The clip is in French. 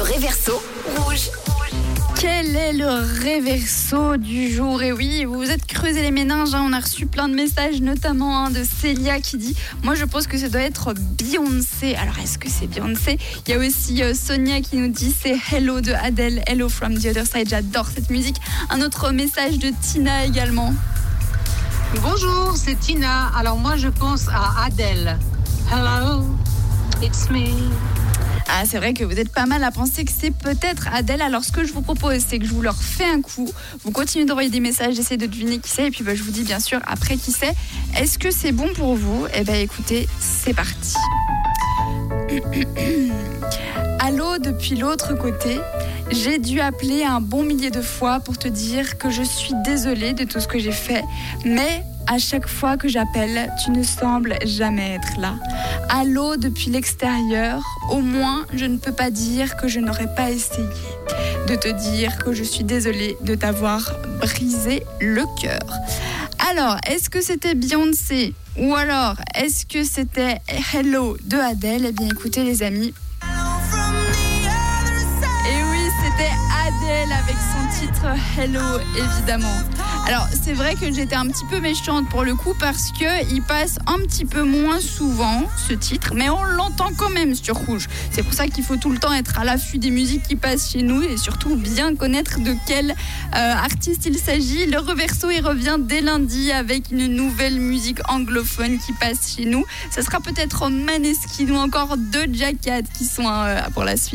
Le réverso rouge. Quel est le réverso du jour? Et oui, vous vous êtes creusé les méninges, hein. on a reçu plein de messages, notamment hein, de Célia qui dit Moi je pense que ça doit être Beyoncé. Alors est-ce que c'est Beyoncé? Il y a aussi euh, Sonia qui nous dit C'est Hello de Adele, Hello from the other side. J'adore cette musique. Un autre message de Tina également. Bonjour, c'est Tina. Alors moi je pense à Adele. Hello, it's me. Ah, c'est vrai que vous êtes pas mal à penser que c'est peut-être Adèle. Alors, ce que je vous propose, c'est que je vous leur fais un coup. Vous continuez d'envoyer des messages, j'essaie de deviner qui c'est. Et puis, bah, je vous dis bien sûr après qui c'est. Est-ce que c'est bon pour vous? Eh bien, écoutez, c'est parti. Allô, depuis l'autre côté. J'ai dû appeler un bon millier de fois pour te dire que je suis désolée de tout ce que j'ai fait, mais à chaque fois que j'appelle, tu ne sembles jamais être là. Allô depuis l'extérieur, au moins je ne peux pas dire que je n'aurais pas essayé de te dire que je suis désolée de t'avoir brisé le cœur. Alors, est-ce que c'était Beyoncé ou alors est-ce que c'était Hello de Adele? Eh bien écoutez les amis, Avec son titre Hello, évidemment. Alors, c'est vrai que j'étais un petit peu méchante pour le coup parce que il passe un petit peu moins souvent ce titre, mais on l'entend quand même sur Rouge. C'est pour ça qu'il faut tout le temps être à l'affût des musiques qui passent chez nous et surtout bien connaître de quel euh, artiste il s'agit. Le Reverso, il revient dès lundi avec une nouvelle musique anglophone qui passe chez nous. Ce sera peut-être Maneskin ou encore Doja Cat qui sont euh, pour la suite.